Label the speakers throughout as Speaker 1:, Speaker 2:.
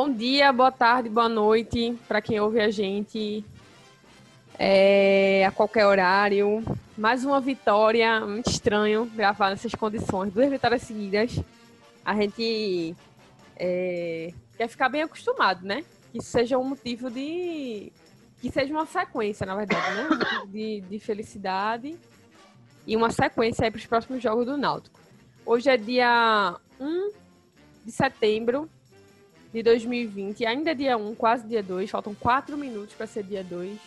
Speaker 1: Bom dia, boa tarde, boa noite para quem ouve a gente é, a qualquer horário. Mais uma vitória, muito estranho gravar nessas condições, duas vitórias seguidas. A gente é, quer ficar bem acostumado, né? Que isso seja um motivo de. que seja uma sequência, na verdade, né? De, de felicidade e uma sequência aí para os próximos jogos do Náutico. Hoje é dia 1 de setembro de 2020, ainda é dia 1, quase dia 2, faltam 4 minutos para ser dia 2.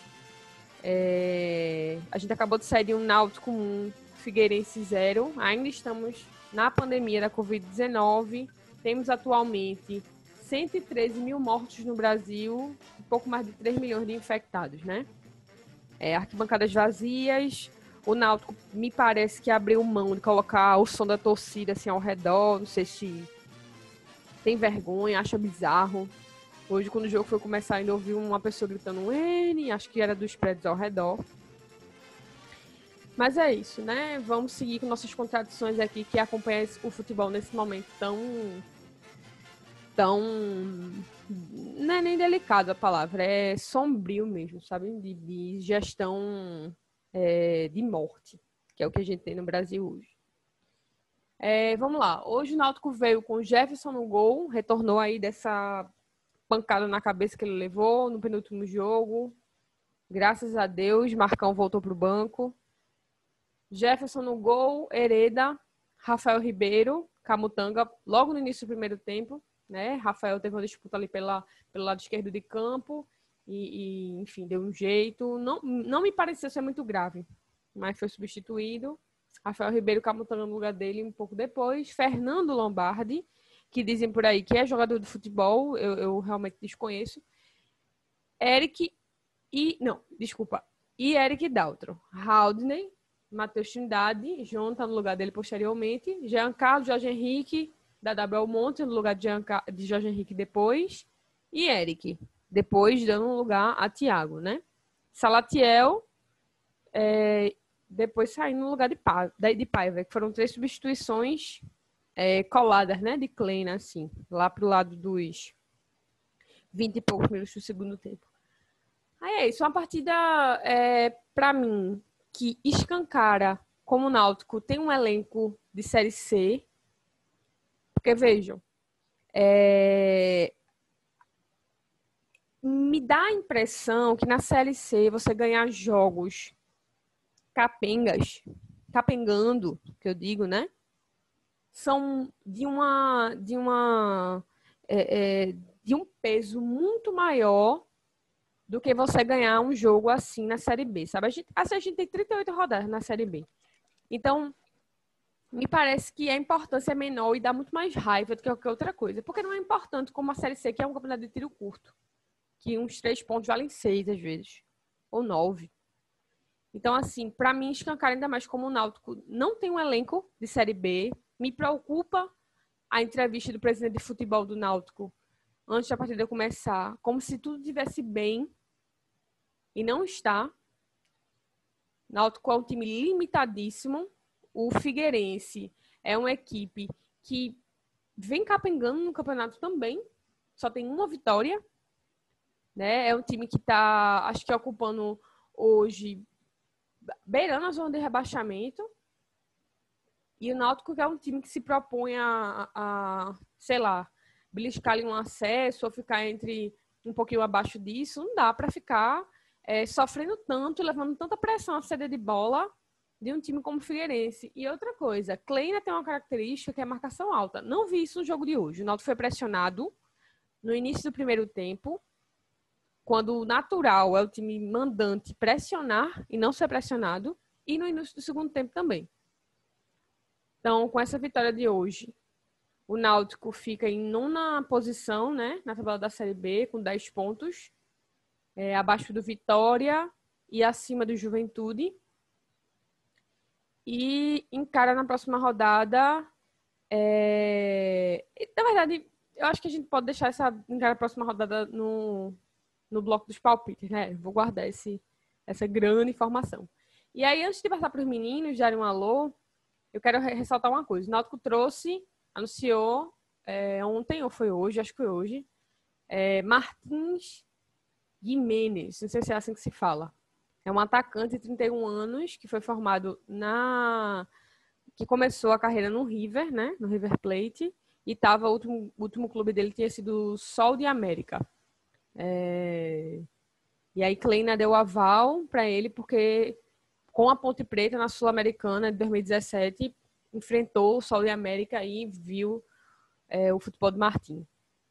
Speaker 1: É... A gente acabou de sair de um Náutico 1, Figueirense 0, ainda estamos na pandemia da Covid-19, temos atualmente 113 mil mortos no Brasil, pouco mais de 3 milhões de infectados, né? É, arquibancadas vazias, o Náutico me parece que abriu mão de colocar o som da torcida assim ao redor, não sei se tem vergonha, acha bizarro. Hoje, quando o jogo foi começar, ainda ouvi uma pessoa gritando N, acho que era dos prédios ao redor. Mas é isso, né? Vamos seguir com nossas contradições aqui que acompanham o futebol nesse momento tão. tão. Não é nem delicado a palavra, é sombrio mesmo, sabe? De, de gestão é, de morte, que é o que a gente tem no Brasil hoje. É, vamos lá. Hoje o Náutico veio com Jefferson no gol, retornou aí dessa pancada na cabeça que ele levou no penúltimo jogo. Graças a Deus, Marcão voltou para o banco. Jefferson no gol, Hereda, Rafael Ribeiro, Camutanga, logo no início do primeiro tempo. Né? Rafael teve uma disputa ali pela, pelo lado esquerdo de campo e, e, enfim, deu um jeito. Não, não me pareceu ser muito grave, mas foi substituído. Rafael Ribeiro camutando no lugar dele um pouco depois. Fernando Lombardi, que dizem por aí que é jogador de futebol, eu, eu realmente desconheço. Eric e. Não, desculpa. E Eric Daltro. Haldney, Matheus Trindade, João tá no lugar dele posteriormente. Jean Carlos, Jorge Henrique, da W Monte, no lugar de, Jean, de Jorge Henrique depois. E Eric, depois dando lugar a Thiago, né? Salatiel é, depois saindo no lugar de, Pá, de Paiva, que foram três substituições é, coladas, né, de Kleina, assim, lá pro lado dos 20 e poucos minutos do segundo tempo. Aí é isso, uma partida, é, para mim, que escancara como o Náutico tem um elenco de Série C, porque vejam, é, me dá a impressão que na Série C você ganhar jogos capengas, capengando, que eu digo, né? São de uma de uma é, é, de um peso muito maior do que você ganhar um jogo assim na Série B, sabe? A gente, assim, a gente tem 38 rodadas na Série B. Então, me parece que a importância é menor e dá muito mais raiva do que qualquer outra coisa. Porque não é importante como a Série C, que é um campeonato de tiro curto. Que uns três pontos valem seis, às vezes. Ou nove. Então, assim, para mim, escancar ainda mais como o Náutico não tem um elenco de Série B. Me preocupa a entrevista do presidente de futebol do Náutico antes da partida começar, como se tudo estivesse bem e não está. Náutico é um time limitadíssimo. O Figueirense é uma equipe que vem capengando no campeonato também. Só tem uma vitória. Né? É um time que está, acho que, ocupando hoje beirando a zona de rebaixamento. E o Náutico que é um time que se propõe a, a sei lá, beliscar ali um acesso ou ficar entre um pouquinho abaixo disso, não dá para ficar é, sofrendo tanto, levando tanta pressão a sede de bola de um time como o Figueirense. E outra coisa, Kleina tem uma característica que é marcação alta. Não vi isso no jogo de hoje. O Náutico foi pressionado no início do primeiro tempo, quando o natural é o time mandante pressionar e não ser pressionado, e no início do segundo tempo também. Então, com essa vitória de hoje, o Náutico fica em nona posição, né, na tabela da Série B, com 10 pontos, é, abaixo do Vitória e acima do Juventude. E encara na próxima rodada. É... Na verdade, eu acho que a gente pode deixar essa encara próxima rodada no, no bloco dos palpites, né? Vou guardar esse, essa grande informação. E aí, antes de passar para os meninos darem um alô, eu quero ressaltar uma coisa. O Náutico trouxe, anunciou é, ontem ou foi hoje, acho que foi hoje, é Martins Jimenez, não sei se é assim que se fala. É um atacante de 31 anos que foi formado na. que começou a carreira no River, né? No River Plate. E tava, o último, último clube dele tinha sido Sol de América. É... E aí Kleina deu aval para ele porque com a Ponte Preta na Sul-Americana de 2017 enfrentou o Sol de América e viu é, o futebol de Martim.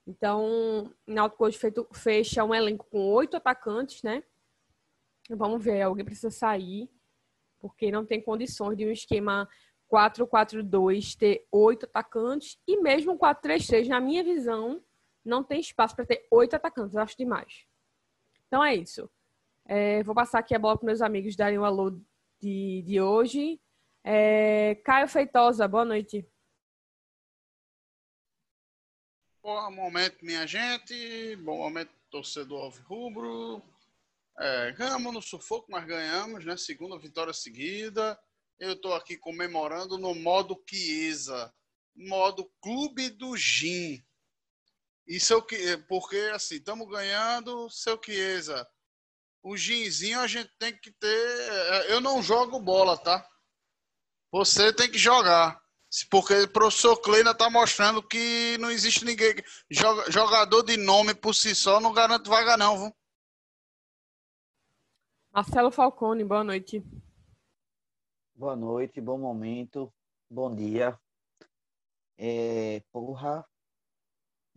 Speaker 1: Então, o Náutico hoje fecha um elenco com oito atacantes, né? Vamos ver, alguém precisa sair, porque não tem condições de um esquema 4-4-2 ter oito atacantes e mesmo um 4-3-3, na minha visão, não tem espaço para ter oito atacantes, acho demais. Então é isso. É, vou passar aqui a bola para meus amigos darem o um alô de, de hoje. É, Caio Feitosa, boa noite.
Speaker 2: Bom momento, minha gente. Bom momento, torcedor rubro. É, ganhamos no sufoco, mas ganhamos, né? Segunda vitória seguida. Eu estou aqui comemorando no modo Chiesa, modo Clube do Gin. Isso é o que, porque assim, estamos ganhando, seu Chiesa. O ginzinho a gente tem que ter. Eu não jogo bola, tá? Você tem que jogar. Porque o professor Kleina está mostrando que não existe ninguém. Jogador de nome por si só não garante vaga, não, viu?
Speaker 1: Marcelo Falcone, boa noite.
Speaker 3: Boa noite, bom momento, bom dia. É, porra,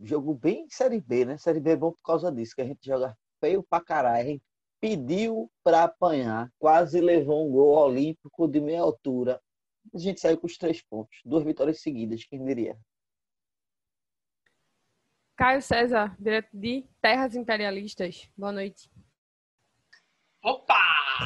Speaker 3: jogo bem Série B, né? Série B é bom por causa disso, que a gente joga feio pra caralho. A gente pediu pra apanhar, quase levou um gol olímpico de meia altura a gente saiu com os três pontos. Duas vitórias seguidas, quem diria?
Speaker 1: Caio César, direto de Terras Imperialistas. Boa noite.
Speaker 4: Opa!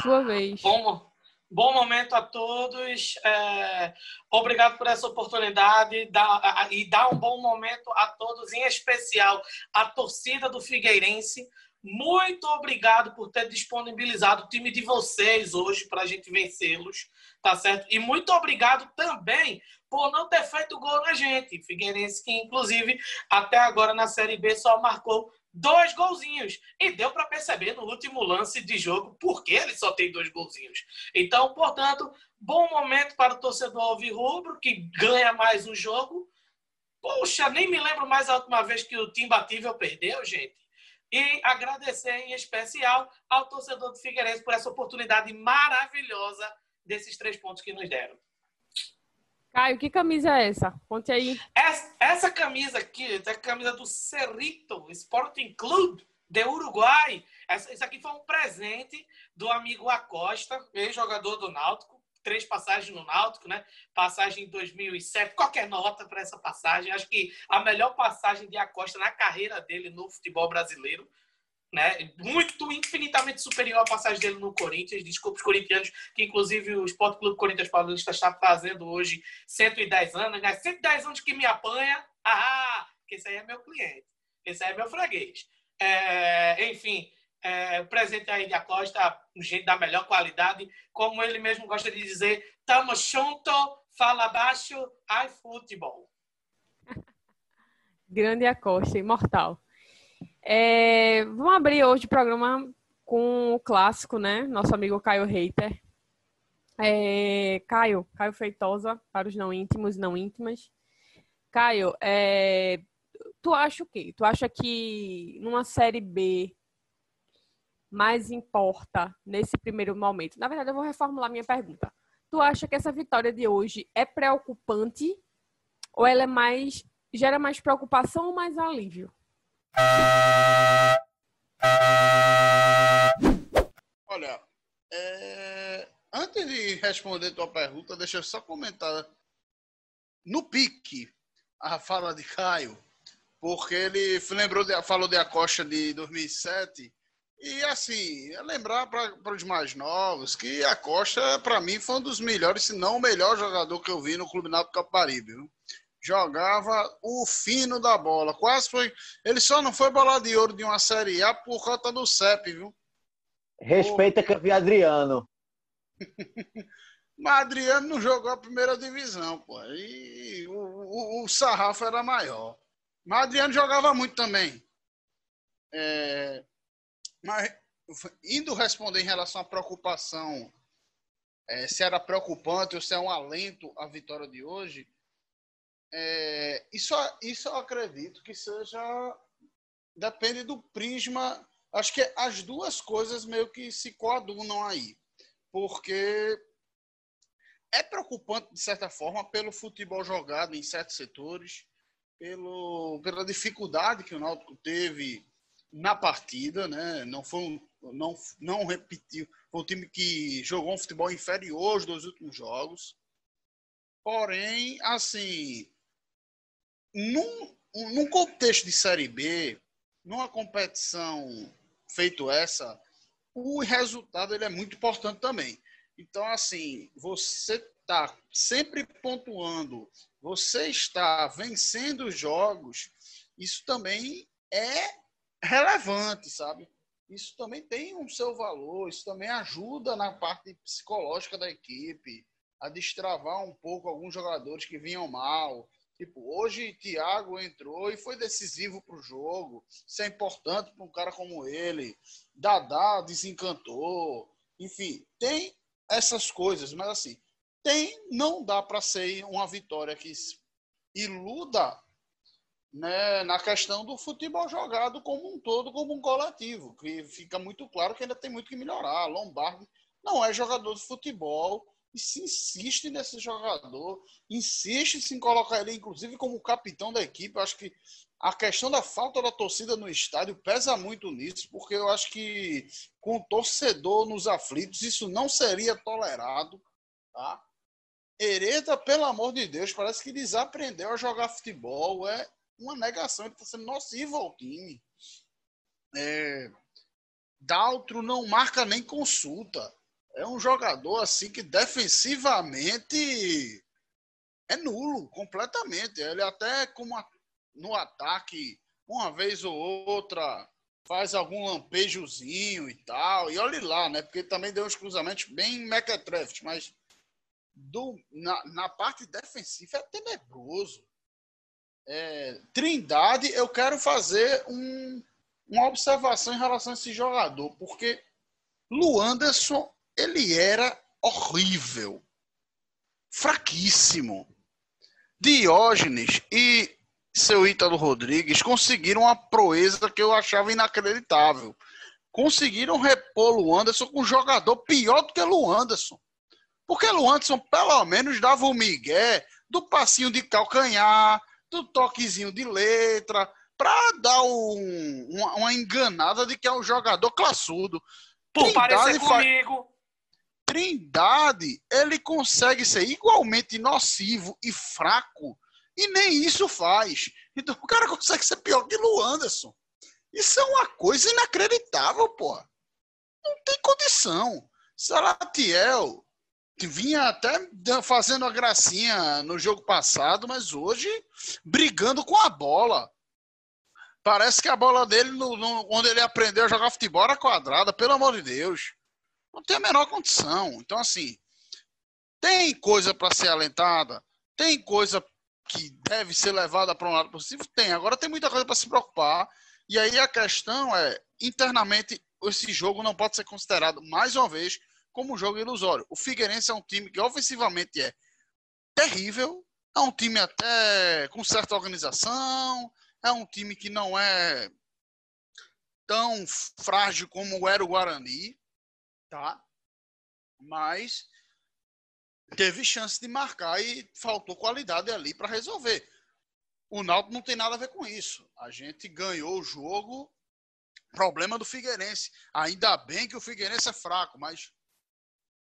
Speaker 1: Sua vez.
Speaker 4: Bom, bom momento a todos. É, obrigado por essa oportunidade da, e dar um bom momento a todos, em especial a torcida do Figueirense. Muito obrigado por ter disponibilizado o time de vocês hoje para a gente vencê-los tá certo? E muito obrigado também por não ter feito gol na gente. Figueirense que, inclusive, até agora na Série B só marcou dois golzinhos. E deu para perceber no último lance de jogo por que ele só tem dois golzinhos. Então, portanto, bom momento para o torcedor alvirrubro, que ganha mais um jogo. Poxa, nem me lembro mais a última vez que o time batível perdeu, gente. E agradecer em especial ao torcedor do Figueirense por essa oportunidade maravilhosa desses três pontos que nos deram.
Speaker 1: Caio, que camisa é essa? Conte aí.
Speaker 4: Essa, essa camisa aqui é a camisa do Cerrito Sporting Club de Uruguai. Essa, isso aqui foi um presente do amigo Acosta, ex-jogador do Náutico. Três passagens no Náutico, né? Passagem em 2007. Qualquer nota para essa passagem. Acho que a melhor passagem de Acosta na carreira dele no futebol brasileiro né? Muito infinitamente superior à passagem dele no Corinthians. Desculpa os corintianos, que inclusive o Esporte Clube Corinthians Paulista está fazendo hoje 110 anos, né? 110 anos que me apanha. Ah, que esse aí é meu cliente, esse aí é meu freguês. É, enfim, é, o presente aí de Acosta, um jeito da melhor qualidade, como ele mesmo gosta de dizer, tamo junto, fala baixo, ai futebol.
Speaker 1: Grande Acosta, imortal. É, vamos abrir hoje o programa com o clássico, né? Nosso amigo Caio Reiter. É, Caio, Caio Feitosa, para os não íntimos e não íntimas. Caio, é, tu acha o quê? Tu acha que numa série B mais importa nesse primeiro momento? Na verdade, eu vou reformular minha pergunta. Tu acha que essa vitória de hoje é preocupante ou ela é mais gera mais preocupação ou mais alívio?
Speaker 2: Olha, é... antes de responder tua pergunta, deixa eu só comentar no pique a fala de Caio, porque ele lembrou de, falou de Acosta de 2007 e assim, lembrar para os mais novos que a Costa, para mim, foi um dos melhores, se não o melhor jogador que eu vi no Clube Náutico Caparibe. Jogava o fino da bola. Quase foi. Ele só não foi bola de ouro de uma Série A por conta do CEP, viu?
Speaker 3: Respeita que eu vi Adriano.
Speaker 2: Mas Adriano não jogou a primeira divisão, pô. E o, o, o sarrafo era maior. Mas Adriano jogava muito também. É, mas, indo responder em relação à preocupação, é, se era preocupante ou se é um alento a vitória de hoje, é, isso, isso eu acredito que seja. Depende do prisma. Acho que as duas coisas meio que se coadunam aí. Porque é preocupante, de certa forma, pelo futebol jogado em certos setores, pelo, pela dificuldade que o Náutico teve na partida, né? Não foi um, não, não repetiu. Foi um time que jogou um futebol inferior dois últimos jogos. Porém, assim, num, num contexto de Série B, numa competição feito essa, o resultado ele é muito importante também. Então, assim, você está sempre pontuando, você está vencendo os jogos, isso também é relevante, sabe? Isso também tem um seu valor, isso também ajuda na parte psicológica da equipe, a destravar um pouco alguns jogadores que vinham mal. Tipo, hoje Thiago entrou e foi decisivo para o jogo. Isso é importante para um cara como ele. Dadá desencantou. Enfim, tem essas coisas, mas assim, tem, não dá para ser uma vitória que iluda né, na questão do futebol jogado como um todo, como um coletivo, que fica muito claro que ainda tem muito que melhorar. Lombardi não é jogador de futebol e se insiste nesse jogador, insiste em colocar ele, inclusive, como capitão da equipe. Eu acho que a questão da falta da torcida no estádio pesa muito nisso, porque eu acho que com o torcedor nos aflitos isso não seria tolerado, tá? Hereda, pelo amor de Deus, parece que desaprendeu a jogar futebol. É uma negação, ele está sendo nocivo ao time. É, Daltro não marca nem consulta. É um jogador assim que defensivamente é nulo, completamente. Ele até como no ataque, uma vez ou outra, faz algum lampejozinho e tal. E olhe lá, né? Porque também deu uns cruzamentos bem mequetrefes, mas do, na, na parte defensiva é tenebroso. É, Trindade, eu quero fazer um, uma observação em relação a esse jogador, porque Luanderson, ele era horrível, fraquíssimo. Diógenes e seu Ítalo Rodrigues conseguiram uma proeza que eu achava inacreditável. Conseguiram repor Luanderson com um jogador pior do que Luanderson. Porque Luanderson, pelo menos, dava o migué do passinho de calcanhar, do toquezinho de letra, para dar um, uma, uma, enganada de que é um jogador classudo.
Speaker 4: Por parecer comigo.
Speaker 2: Trindade, ele consegue ser igualmente nocivo e fraco e nem isso faz. Então o cara consegue ser pior que Lu Anderson. Isso é uma coisa inacreditável, pô. Não tem condição. Salatiel vinha até fazendo a gracinha no jogo passado, mas hoje brigando com a bola. Parece que a bola dele, no, no, onde ele aprendeu a jogar futebol, era quadrada, pelo amor de Deus. Não tem a menor condição. Então, assim, tem coisa para ser alentada, tem coisa que deve ser levada para um lado positivo? Tem. Agora tem muita coisa para se preocupar. E aí a questão é, internamente, esse jogo não pode ser considerado, mais uma vez, como um jogo ilusório. O Figueirense é um time que ofensivamente é terrível, é um time até com certa organização, é um time que não é tão frágil como era o Guarani, tá? Mas teve chance de marcar e faltou qualidade ali para resolver. O Náutico não tem nada a ver com isso. A gente ganhou o jogo, problema do Figueirense. Ainda bem que o Figueirense é fraco, mas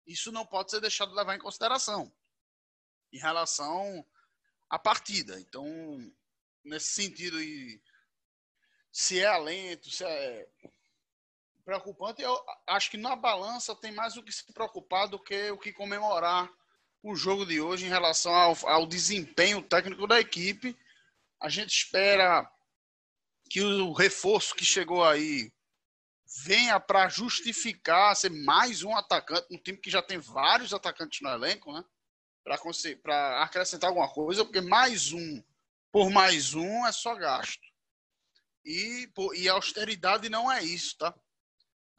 Speaker 2: isso não pode ser deixado de levar em consideração em relação à partida. Então, nesse sentido, se é alento, se é preocupante, eu acho que na balança tem mais o que se preocupar do que o que comemorar o jogo de hoje em relação ao, ao desempenho técnico da equipe. A gente espera que o reforço que chegou aí venha para justificar ser mais um atacante, um time que já tem vários atacantes no elenco, né? Para acrescentar alguma coisa, porque mais um por mais um é só gasto. E, pô, e austeridade não é isso, tá?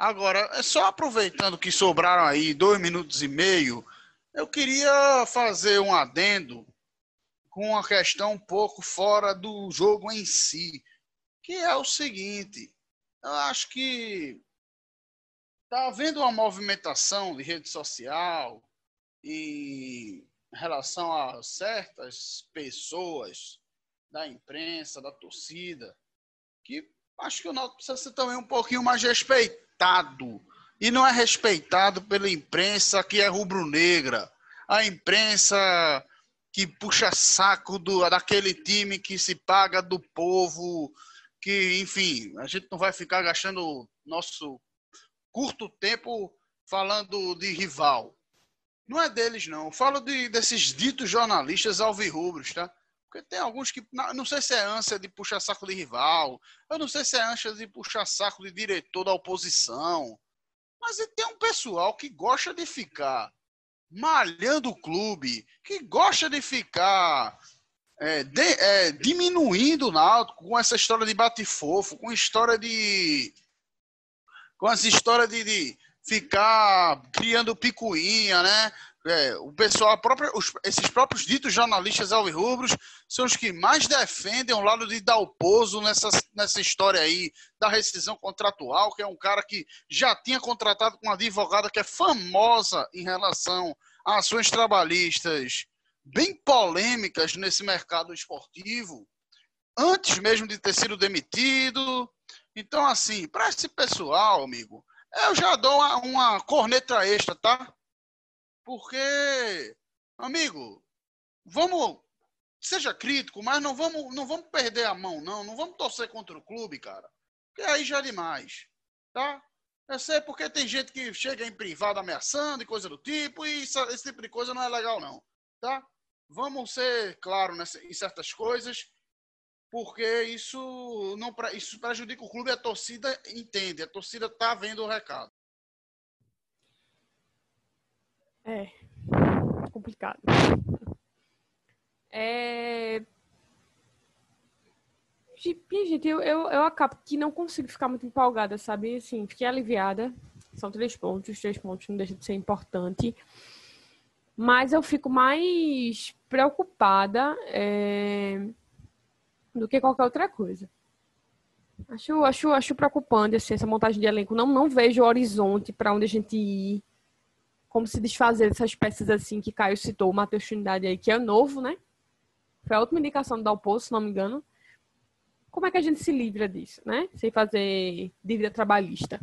Speaker 2: Agora, só aproveitando que sobraram aí dois minutos e meio, eu queria fazer um adendo com uma questão um pouco fora do jogo em si, que é o seguinte: eu acho que está havendo uma movimentação de rede social em relação a certas pessoas da imprensa, da torcida, que acho que o Náutico precisa ser também um pouquinho mais respeitado. E não é respeitado pela imprensa que é rubro-negra. A imprensa que puxa saco do, daquele time que se paga do povo, que, enfim, a gente não vai ficar gastando nosso curto tempo falando de rival. Não é deles, não. Eu falo de, desses ditos jornalistas alvirrubros, tá? Porque tem alguns que, não sei se é ânsia de puxar saco de rival, eu não sei se é ânsia de puxar saco de diretor da oposição, mas tem um pessoal que gosta de ficar malhando o clube, que gosta de ficar é, de, é, diminuindo o Náutico com essa história de bate-fofo, com história de. com essa história de, de ficar criando picuinha, né? É, o pessoal, própria, os, esses próprios ditos jornalistas alvirrubros são os que mais defendem o lado de Dalpozo nessa, nessa história aí da rescisão contratual, que é um cara que já tinha contratado com uma advogada que é famosa em relação a ações trabalhistas bem polêmicas nesse mercado esportivo, antes mesmo de ter sido demitido. Então, assim, para esse pessoal, amigo, eu já dou uma, uma corneta extra, tá? Porque, amigo, vamos seja crítico, mas não vamos, não vamos perder a mão, não. Não vamos torcer contra o clube, cara. Porque aí já é demais, tá? Eu sei porque tem gente que chega em privado ameaçando e coisa do tipo, e isso, esse tipo de coisa não é legal, não, tá? Vamos ser claros em certas coisas, porque isso não isso prejudica o clube, a torcida entende, a torcida tá vendo o recado.
Speaker 1: É complicado. É... Gente, eu, eu, eu acabo que não consigo ficar muito empolgada, sabe? Assim, fiquei aliviada. São três pontos, os três pontos não deixam de ser importante. Mas eu fico mais preocupada é... do que qualquer outra coisa. Acho, acho, acho preocupante assim, essa montagem de elenco. Não, não vejo o horizonte para onde a gente ir como se desfazer dessas peças assim que Caio citou, o Matheus Trinidade aí, que é novo, né? Foi a última indicação do Dalpoço, se não me engano. Como é que a gente se livra disso, né? Sem fazer dívida trabalhista.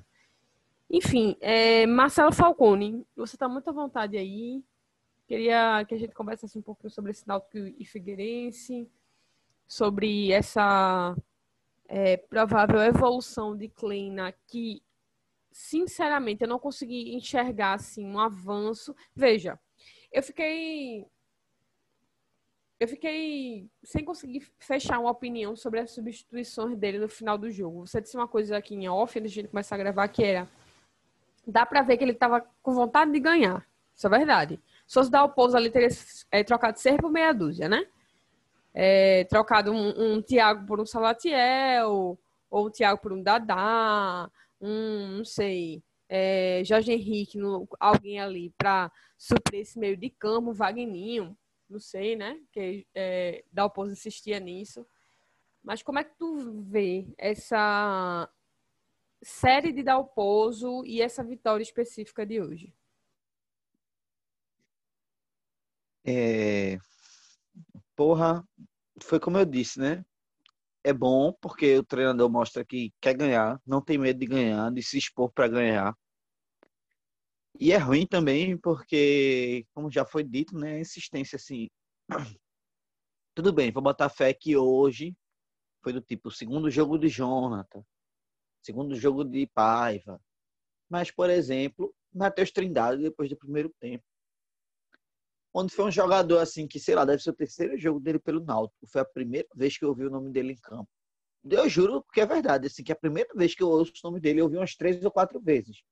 Speaker 1: Enfim, é, Marcelo Falcone, você está muito à vontade aí. Queria que a gente conversasse um pouquinho sobre esse Náutico e Figueirense, sobre essa é, provável evolução de Kleina, que sinceramente, eu não consegui enxergar assim um avanço. Veja, eu fiquei eu fiquei sem conseguir fechar uma opinião sobre as substituições dele no final do jogo. Você disse uma coisa aqui em off, antes de gente começar a gravar, que era dá para ver que ele estava com vontade de ganhar. Isso é verdade. Se fosse dar o pouso ali, teria é, trocado ser por meia dúzia, né? É, trocado um, um Thiago por um Salatiel, ou um Thiago por um Dadá, um, não sei, é, Jorge Henrique, no, alguém ali para suprir esse meio de campo, Wagninho, não sei, né? Que é, Dalpozo insistia nisso. Mas como é que tu vê essa série de Dalpozo e essa vitória específica de hoje?
Speaker 3: É... Porra, foi como eu disse, né? É bom porque o treinador mostra que quer ganhar, não tem medo de ganhar, de se expor para ganhar. E é ruim também porque, como já foi dito, né, a insistência assim. Tudo bem, vou botar fé que hoje foi do tipo segundo jogo de Jonathan, segundo jogo de Paiva. Mas, por exemplo, Matheus Trindade depois do primeiro tempo onde foi um jogador assim que, sei lá, deve ser o terceiro jogo dele pelo Náutico. Foi a primeira vez que eu ouvi o nome dele em campo. Eu juro que é verdade, assim, que a primeira vez que eu ouço o nome dele, eu ouvi umas três ou quatro vezes.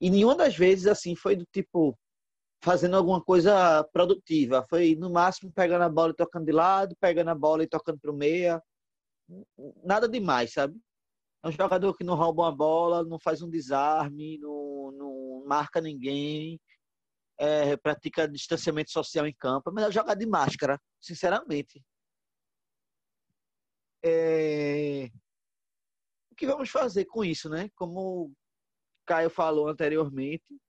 Speaker 3: E nenhuma das vezes, assim, foi do tipo fazendo alguma coisa produtiva. Foi, no máximo, pegando a bola e tocando de lado, pegando a bola e tocando pro meia. Nada demais, sabe? É um jogador que não rouba uma bola, não faz um desarme, não, não marca ninguém, é, pratica distanciamento social em campo. É melhor jogar de máscara, sinceramente. É... O que vamos fazer com isso, né? Como o Caio falou anteriormente,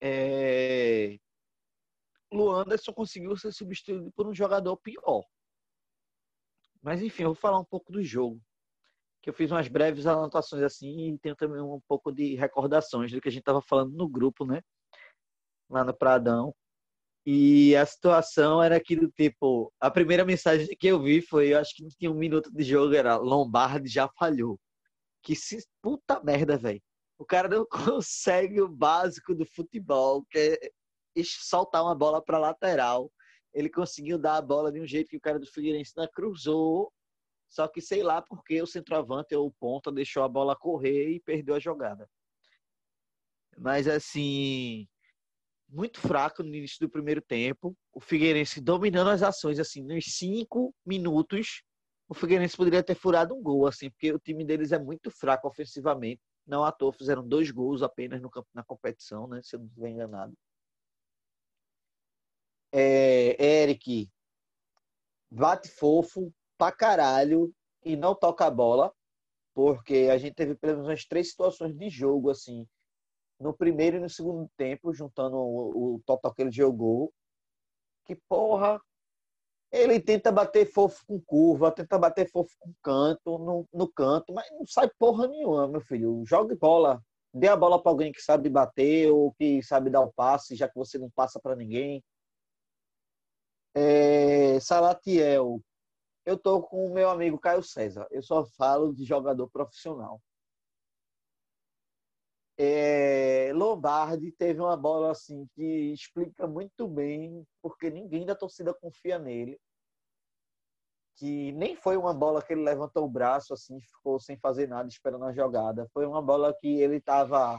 Speaker 3: é... Luanderson conseguiu ser substituído por um jogador pior. Mas enfim, eu vou falar um pouco do jogo. Que eu fiz umas breves anotações assim e tenho também um pouco de recordações do que a gente estava falando no grupo, né? Lá no Pradão. E a situação era que do tipo, a primeira mensagem que eu vi foi, eu acho que tinha um minuto de jogo, era Lombardi já falhou. Que se puta merda, velho. O cara não consegue o básico do futebol, que é soltar uma bola para lateral. Ele conseguiu dar a bola de um jeito que o cara do Figueirense não cruzou, só que sei lá porque o centroavante ou o ponta deixou a bola correr e perdeu a jogada. Mas assim, muito fraco no início do primeiro tempo. O Figueirense dominando as ações, assim, nos cinco minutos, o Figueirense poderia ter furado um gol, assim, porque o time deles é muito fraco ofensivamente. Não à toa fizeram dois gols apenas no, na competição, né? Se eu não estiver enganado é, Eric bate fofo pra caralho e não toca a bola, porque a gente teve pelo menos umas três situações de jogo, assim, no primeiro e no segundo tempo, juntando o, o total que ele jogou, que porra, ele tenta bater fofo com curva, tenta bater fofo com canto, no, no canto, mas não sai porra nenhuma, meu filho. Jogue bola, dê a bola para alguém que sabe bater ou que sabe dar o passe, já que você não passa para ninguém. É, Salatiel, eu tô com o meu amigo Caio César. Eu só falo de jogador profissional. É, Lombardi teve uma bola assim que explica muito bem porque ninguém da torcida confia nele. Que nem foi uma bola que ele levantou o braço assim, ficou sem fazer nada esperando a jogada. Foi uma bola que ele estava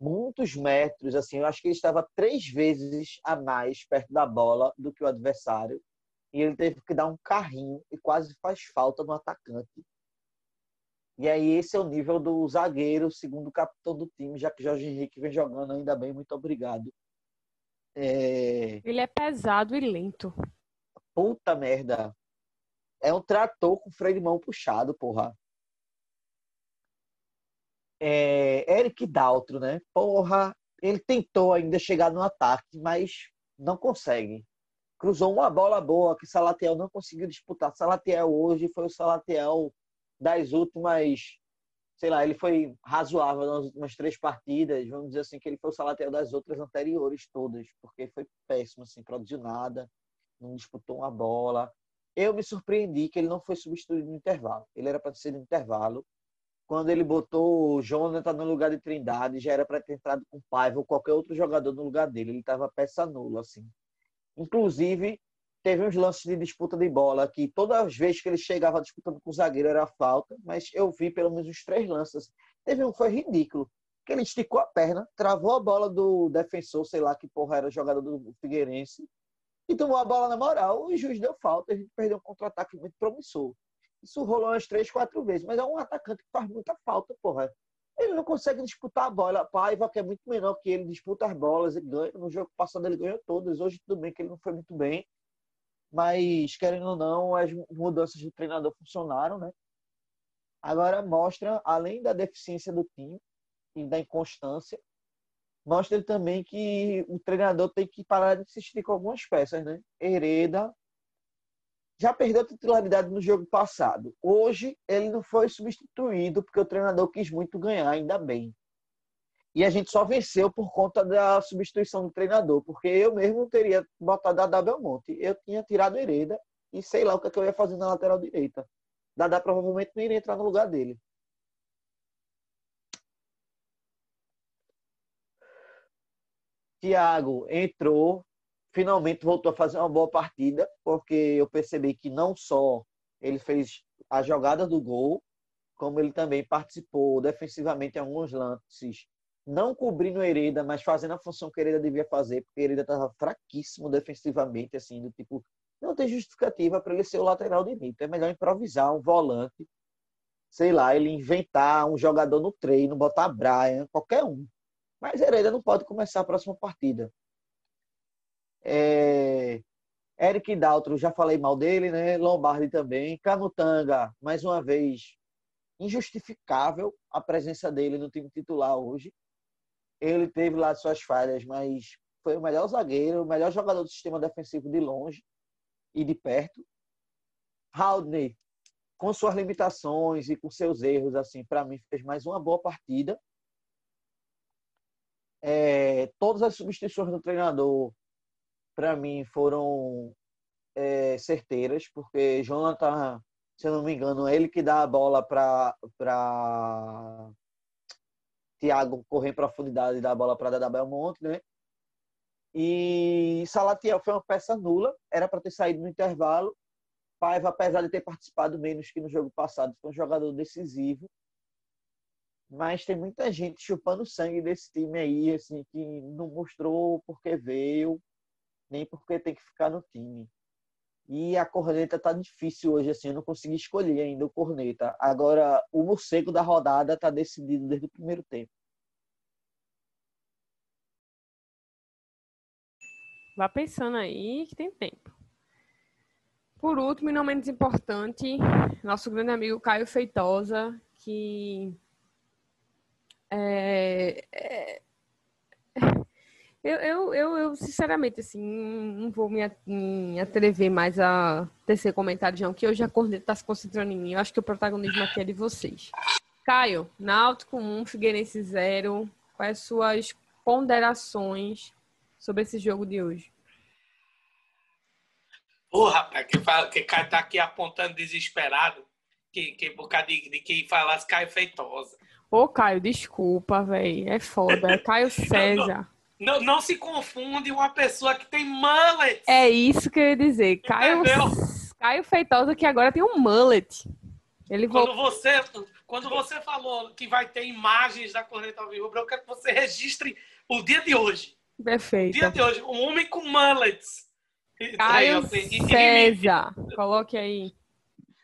Speaker 3: muitos metros, assim, eu acho que ele estava três vezes a mais perto da bola do que o adversário e ele teve que dar um carrinho e quase faz falta no atacante. E aí esse é o nível do zagueiro, segundo capitão do time, já que Jorge Henrique vem jogando ainda bem, muito obrigado.
Speaker 1: É... Ele é pesado e lento.
Speaker 3: Puta merda. É um trator com freio de mão puxado, porra é, Eric Daltro, né? Porra, ele tentou ainda chegar no ataque, mas não consegue. Cruzou uma bola boa que Salatiel não conseguiu disputar. Salatiel hoje foi o Salatiel das últimas, sei lá, ele foi razoável nas últimas três partidas. Vamos dizer assim que ele foi o Salatiel das outras anteriores todas, porque foi péssimo, assim, produziu nada, não disputou uma bola. Eu me surpreendi que ele não foi substituído no intervalo. Ele era para ser no intervalo quando ele botou o Jonathan no lugar de Trindade, já era para ter entrado com Paiva ou qualquer outro jogador no lugar dele. Ele estava peça nula, assim. Inclusive, teve uns lances de disputa de bola que todas as vezes que ele chegava disputando com o zagueiro era falta, mas eu vi pelo menos uns três lances. Teve um que foi ridículo, que ele esticou a perna, travou a bola do defensor, sei lá que porra era jogador do Figueirense, e tomou a bola na moral. O juiz deu falta, a gente perdeu um contra-ataque muito promissor. Isso rolou umas três, quatro vezes. Mas é um atacante que faz muita falta, porra. Ele não consegue disputar a bola. Paiva, que é muito menor que ele, disputa as bolas e ganha. No jogo passado ele ganhou todas. Hoje tudo bem que ele não foi muito bem. Mas, querendo ou não, as mudanças de treinador funcionaram, né? Agora mostra, além da deficiência do time e da inconstância, mostra também que o treinador tem que parar de insistir com algumas peças, né? Hereda, já perdeu a titularidade no jogo passado. Hoje ele não foi substituído porque o treinador quis muito ganhar, ainda bem. E a gente só venceu por conta da substituição do treinador, porque eu mesmo teria botado a Dada Belmonte. Eu tinha tirado Hereda e sei lá o que, é que eu ia fazer na lateral direita. Dada provavelmente não iria entrar no lugar dele. Thiago entrou, finalmente voltou a fazer uma boa partida, porque eu percebi que não só ele fez a jogada do gol, como ele também participou defensivamente em alguns lances, não cobrindo Hereda, mas fazendo a função que Hereda devia fazer, porque Hereda estava fraquíssimo defensivamente, assim, do tipo, não tem justificativa para ele ser o lateral direito. É melhor improvisar um volante sei lá, ele inventar um jogador no treino, botar Brian, qualquer um. Mas Hereda não pode começar a próxima partida. É... Eric Daltro, já falei mal dele, né? Lombardi também. Camutanga, mais uma vez, injustificável a presença dele no time titular hoje. Ele teve lá suas falhas, mas foi o melhor zagueiro, o melhor jogador do sistema defensivo de longe e de perto. Haldney, com suas limitações e com seus erros, assim, para mim fez mais uma boa partida. É, todas as substituições do treinador, para mim, foram é, certeiras, porque Jonathan, se eu não me engano, é ele que dá a bola para Thiago correr em profundidade e dar a bola para Dada Belmonte, né? E Salatiel foi uma peça nula, era para ter saído no intervalo. Paiva, apesar de ter participado menos que no jogo passado, foi um jogador decisivo. Mas tem muita gente chupando sangue desse time aí, assim, que não mostrou porque veio, nem porque tem que ficar no time. E a corneta tá difícil hoje, assim, eu não consegui escolher ainda o corneta. Agora, o morcego da rodada tá decidido desde o primeiro tempo.
Speaker 1: Vá pensando aí que tem tempo. Por último, e não menos importante, nosso grande amigo Caio Feitosa, que é, é, eu, eu, eu, eu, sinceramente, assim, não vou me, me atrever mais a tecer comentários, não, que hoje a corneta está se concentrando em mim. Eu acho que o protagonismo aqui é de vocês. Caio, Náutico 1, Figueirense 0. Quais as suas ponderações sobre esse jogo de hoje?
Speaker 4: Ô, rapaz, que, fala, que tá aqui apontando desesperado, que, que por causa de, de que falasse Caio Feitosa.
Speaker 1: Ô, Caio, desculpa, velho. É foda. É Caio César.
Speaker 4: Não, não, se confunde uma pessoa que tem mullet.
Speaker 1: É isso que eu ia dizer. Caio, Caio Feitosa que agora tem um mullet. Ele
Speaker 4: quando, você, quando você falou que vai ter imagens da Corneta Alvirrubra, eu quero que você registre o dia de hoje.
Speaker 1: Perfeito.
Speaker 4: O dia de hoje. Um homem com mullets.
Speaker 1: Caio César. Coloque aí.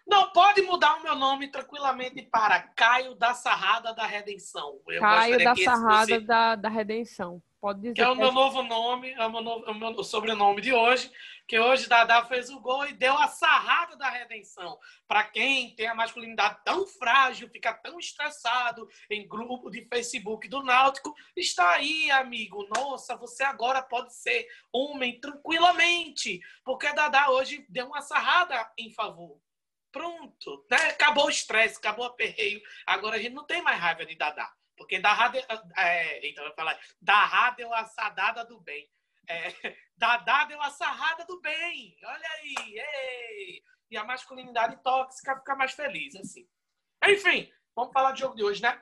Speaker 4: Não, pode mudar o meu nome tranquilamente para Caio da Sarrada da Redenção.
Speaker 1: Eu Caio da Sarrada da, da Redenção. Pode dizer.
Speaker 4: Que é o meu novo nome, é o meu, novo, é o meu sobrenome de hoje, que hoje Dadá fez o gol e deu a sarrada da redenção. Para quem tem a masculinidade tão frágil, fica tão estressado em grupo de Facebook do Náutico, está aí, amigo. Nossa, você agora pode ser homem tranquilamente, porque Dadá hoje deu uma sarrada em favor. Pronto, né? acabou o estresse, acabou o aperreio. Agora a gente não tem mais raiva de Dadá. Porque deu, é, então eu falar, Darra deu a sadada do bem. É, Dadá deu a sarrada do bem. Olha aí. Ei. E a masculinidade tóxica fica mais feliz, assim. Enfim, vamos falar do jogo de hoje, né?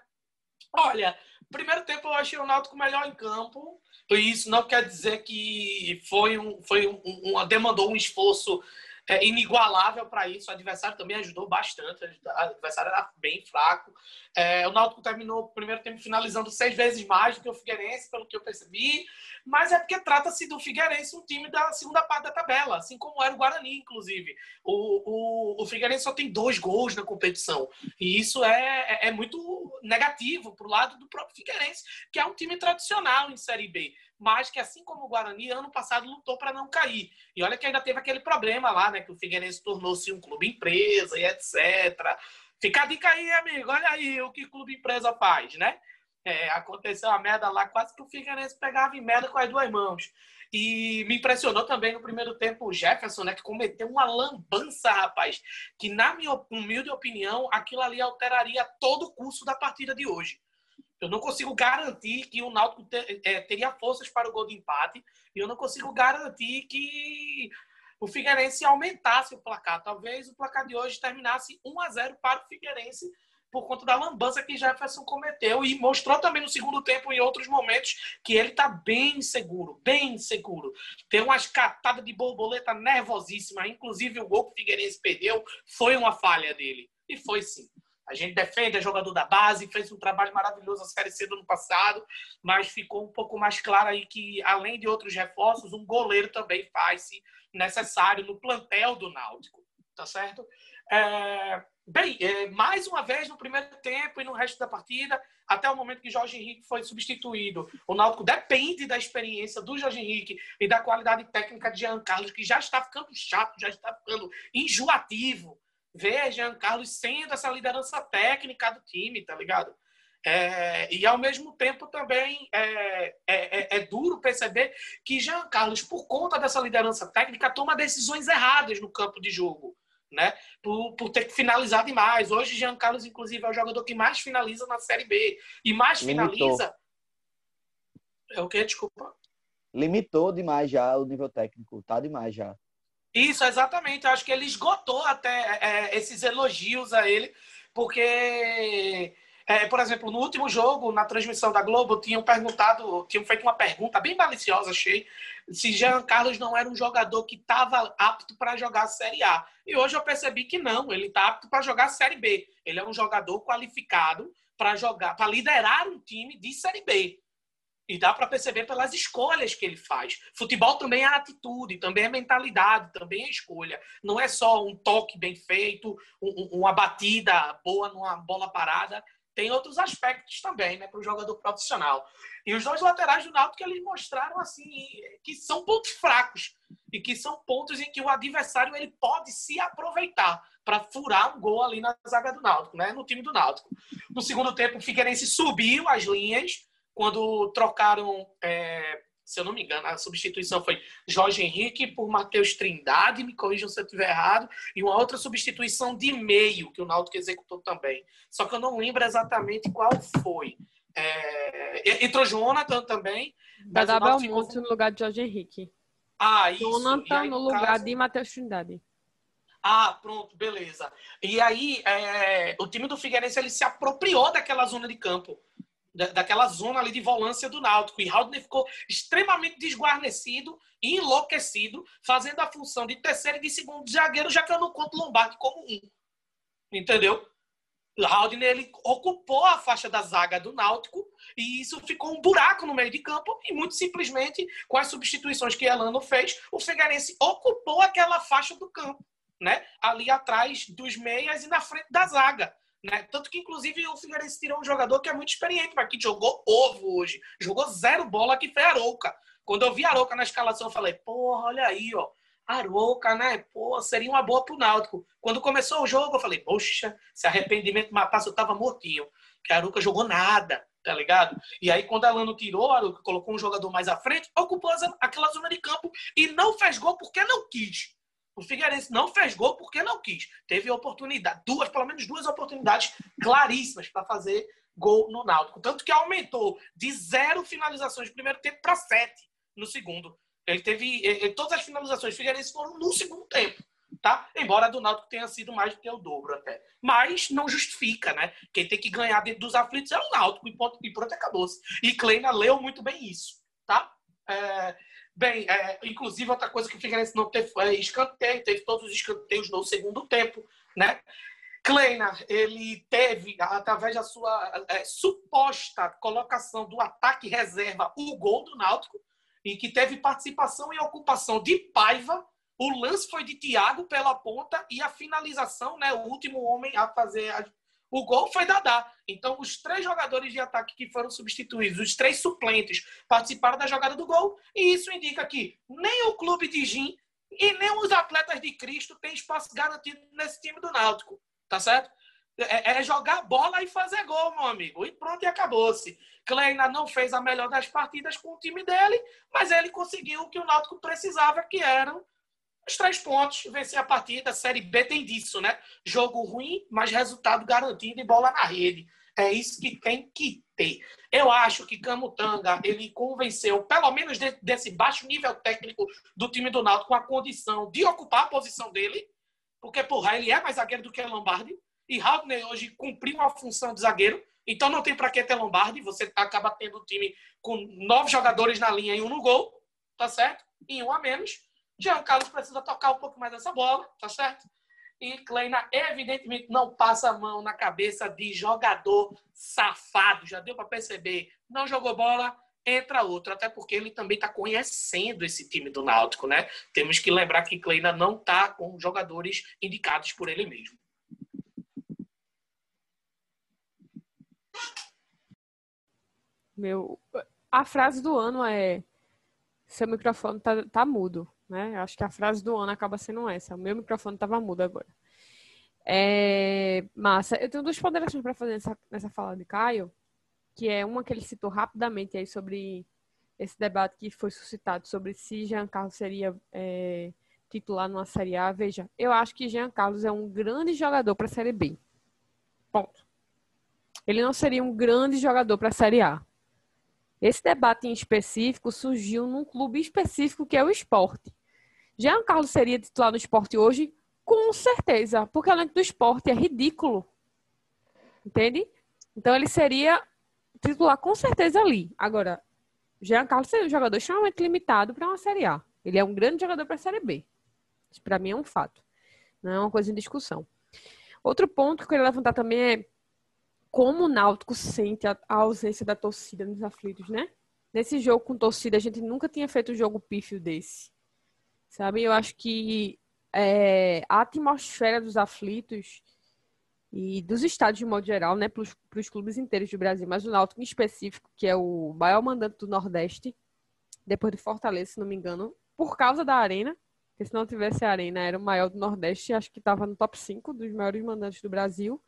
Speaker 4: Olha, primeiro tempo eu achei o Náutico melhor em campo. Isso não quer dizer que foi um, foi um, um demandou um esforço é, inigualável para isso. O adversário também ajudou bastante. O adversário era bem fraco. É, o Náutico terminou o primeiro tempo finalizando seis vezes mais do que o Figueirense, pelo que eu percebi. Mas é porque trata-se do Figueirense, um time da segunda parte da tabela, assim como era o Guarani, inclusive. O, o, o Figueirense só tem dois gols na competição. E isso é, é, é muito negativo para o lado do próprio Figueirense, que é um time tradicional em Série B mas que assim como o Guarani, ano passado lutou para não cair. E olha que ainda teve aquele problema lá, né? Que o Figueirense tornou-se um clube empresa e etc. Fica a dica aí, amigo. Olha aí o que clube empresa faz, né? É, aconteceu a merda lá, quase que o Figueirense pegava em merda com as duas mãos. E me impressionou também no primeiro tempo o Jefferson, né, que cometeu uma lambança, rapaz, que na minha humilde opinião, aquilo ali alteraria todo o curso da partida de hoje. Eu não consigo garantir que o Náutico ter, é, teria forças para o gol de empate. E eu não consigo garantir que o Figueirense aumentasse o placar. Talvez o placar de hoje terminasse 1 a 0 para o Figueirense por conta da lambança que Jefferson cometeu e mostrou também no segundo tempo em outros momentos que ele está bem seguro, bem seguro. Tem umas catadas de borboleta nervosíssima, inclusive o gol que o Figueirense perdeu foi uma falha dele. E foi sim. A gente defende, é jogador da base, fez um trabalho maravilhoso a Série C do ano passado, mas ficou um pouco mais claro aí que, além de outros reforços, um goleiro também faz-se necessário no plantel do Náutico, tá certo? É, bem, é, mais uma vez no primeiro tempo e no resto da partida, até o momento que Jorge Henrique foi substituído. O Náutico depende da experiência do Jorge Henrique e da qualidade técnica de Jean Carlos, que já está ficando chato, já está ficando enjoativo. Ver Jean Carlos sendo essa liderança técnica do time, tá ligado? É, e ao mesmo tempo também é, é, é, é, duro perceber que Jean Carlos, por conta dessa liderança técnica, toma decisões erradas no campo de jogo né? Por, por ter que finalizar demais. Hoje, Jean Carlos, inclusive, é o jogador que mais finaliza na Série B. E mais Limitou. finaliza. É o que? Desculpa.
Speaker 3: Limitou demais já o nível técnico. Tá demais já.
Speaker 4: Isso, exatamente. Eu acho que ele esgotou até é, esses elogios a ele, porque é, por exemplo, no último jogo, na transmissão da Globo, tinham perguntado, tinham feito uma pergunta bem maliciosa, achei, se Jean Carlos não era um jogador que estava apto para jogar a Série A. E hoje eu percebi que não, ele está apto para jogar a Série B. Ele é um jogador qualificado para jogar, para liderar um time de Série B. E dá para perceber pelas escolhas que ele faz. Futebol também é atitude, também é mentalidade, também é escolha. Não é só um toque bem feito, um, uma batida boa numa bola parada tem outros aspectos também, né, para o jogador profissional. E os dois laterais do Náutico eles mostraram assim que são pontos fracos e que são pontos em que o adversário ele pode se aproveitar para furar um gol ali na zaga do Náutico, né, no time do Náutico. No segundo tempo, o Figueirense subiu as linhas quando trocaram é, se eu não me engano, a substituição foi Jorge Henrique por Matheus Trindade, me corrijam se eu estiver errado, e uma outra substituição de meio que o Náutico executou também. Só que eu não lembro exatamente qual foi. É... Entrou Jonathan também.
Speaker 1: Da Belmonte no lugar de Jorge Henrique.
Speaker 4: Ah, isso.
Speaker 1: Jonathan aí, no lugar caso... de Matheus Trindade.
Speaker 4: Ah, pronto, beleza. E aí, é... o time do Figueirense ele se apropriou daquela zona de campo daquela zona ali de volância do Náutico. E Haldner ficou extremamente desguarnecido e enlouquecido, fazendo a função de terceiro e de segundo zagueiro, já que eu não conto Lombardi como um. Entendeu? Haldner ele ocupou a faixa da zaga do Náutico e isso ficou um buraco no meio de campo e muito simplesmente com as substituições que Elano fez, o Figueirense ocupou aquela faixa do campo, né? Ali atrás dos meias e na frente da zaga. Né? Tanto que, inclusive, o Figueirense tirou um jogador que é muito experiente, mas que jogou ovo hoje. Jogou zero bola, que foi Arouca. Quando eu vi Arouca na escalação, eu falei, porra, olha aí, ó. Arouca, né? Pô, seria uma boa pro Náutico. Quando começou o jogo, eu falei, poxa, se arrependimento matasse, eu tava mortinho. Que Arouca jogou nada, tá ligado? E aí, quando a Lano tirou, Arouca colocou um jogador mais à frente, ocupou aquela zona de campo e não fez gol porque não quis. O Figueirense não fez gol porque não quis. Teve oportunidade, duas, pelo menos duas oportunidades claríssimas para fazer gol no Náutico. Tanto que aumentou de zero finalizações no primeiro tempo para sete no segundo. Ele teve. Ele, todas as finalizações do Figueirense foram no segundo tempo. Tá? Embora a do Náutico tenha sido mais do que o dobro até. Mas não justifica, né? Quem tem que ganhar dentro dos aflitos é o Náutico e pronto, e pronto acabou-se. E Kleina leu muito bem isso, tá? É, Bem, é, inclusive outra coisa que o Figueirense não teve é escanteio, teve todos os escanteios no segundo tempo, né? Kleina, ele teve, através da sua é, suposta colocação do ataque reserva, o gol do Náutico, e que teve participação e ocupação de Paiva. O lance foi de Thiago pela ponta e a finalização, né, o último homem a fazer o gol foi Dadá. Então, os três jogadores de ataque que foram substituídos, os três suplentes, participaram da jogada do gol. E isso indica que nem o clube de Gin e nem os atletas de Cristo têm espaço garantido nesse time do Náutico. Tá certo? É, é jogar bola e fazer gol, meu amigo. E pronto, e acabou-se. Kleina não fez a melhor das partidas com o time dele, mas ele conseguiu o que o Náutico precisava, que eram os três pontos, vencer a partida. A Série B tem disso, né? Jogo ruim, mas resultado garantido e bola na rede. É isso que tem que ter. Eu acho que Camutanga, ele convenceu, pelo menos de, desse baixo nível técnico do time do Náutico, com a condição de ocupar a posição dele, porque, porra, ele é mais zagueiro do que Lombardi, e Haldner hoje cumpriu a função de zagueiro, então não tem para que ter Lombardi, você acaba tendo um time com nove jogadores na linha e um no gol, tá certo? E um a menos. Jean Carlos precisa tocar um pouco mais essa bola, tá certo? E Kleina, evidentemente, não passa a mão na cabeça de jogador safado. Já deu para perceber. Não jogou bola, entra outro. Até porque ele também está conhecendo esse time do Náutico, né? Temos que lembrar que Kleina não está com jogadores indicados por ele mesmo.
Speaker 1: Meu, a frase do ano é: seu microfone tá, tá mudo né? Acho que a frase do ano acaba sendo essa. O meu microfone estava mudo agora. É, massa. Eu tenho duas ponderações para fazer nessa, nessa fala de Caio, que é uma que ele citou rapidamente aí sobre esse debate que foi suscitado sobre se Jean Carlos seria é, titular numa Série A. Veja, eu acho que Jean Carlos é um grande jogador para a Série B. Ponto. Ele não seria um grande jogador para a Série A. Esse debate em específico surgiu num clube específico que é o esporte. Jean Carlos seria titular no esporte hoje? Com certeza, porque elenco do esporte é ridículo. Entende? Então ele seria titular com certeza ali. Agora, Jean Carlos seria um jogador extremamente limitado para uma Série A. Ele é um grande jogador para a Série B. Isso para mim é um fato. Não é uma coisa em discussão. Outro ponto que eu queria levantar também é como o Náutico sente a, a ausência da torcida nos aflitos, né? Nesse jogo com torcida, a gente nunca tinha feito um jogo pífio desse. Sabe? Eu acho que é, a atmosfera dos aflitos e dos estádios de modo geral, né, para os clubes inteiros do Brasil, mas o Náutico em específico, que é o maior mandante do Nordeste, depois do Fortaleza, se não me engano, por causa da Arena, porque se não tivesse a Arena, era o maior do Nordeste, acho que estava no top 5 dos maiores mandantes do Brasil.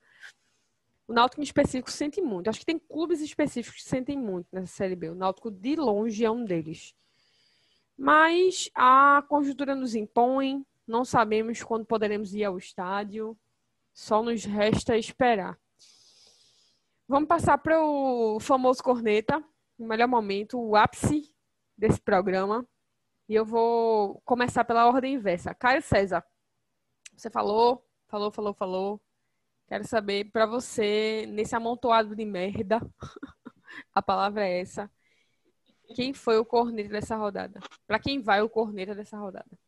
Speaker 1: O Náutico em específico sente muito. Acho que tem clubes específicos que sentem muito nessa Série B. O Náutico, de longe, é um deles. Mas a conjuntura nos impõe, não sabemos quando poderemos ir ao estádio, só nos resta esperar. Vamos passar para o famoso corneta, o melhor momento, o ápice desse programa. E eu vou começar pela ordem inversa. Caio César, você falou, falou, falou, falou. Quero saber para você, nesse amontoado de merda, a palavra é essa. Quem foi o corneta dessa rodada? Para quem vai o corneta dessa rodada?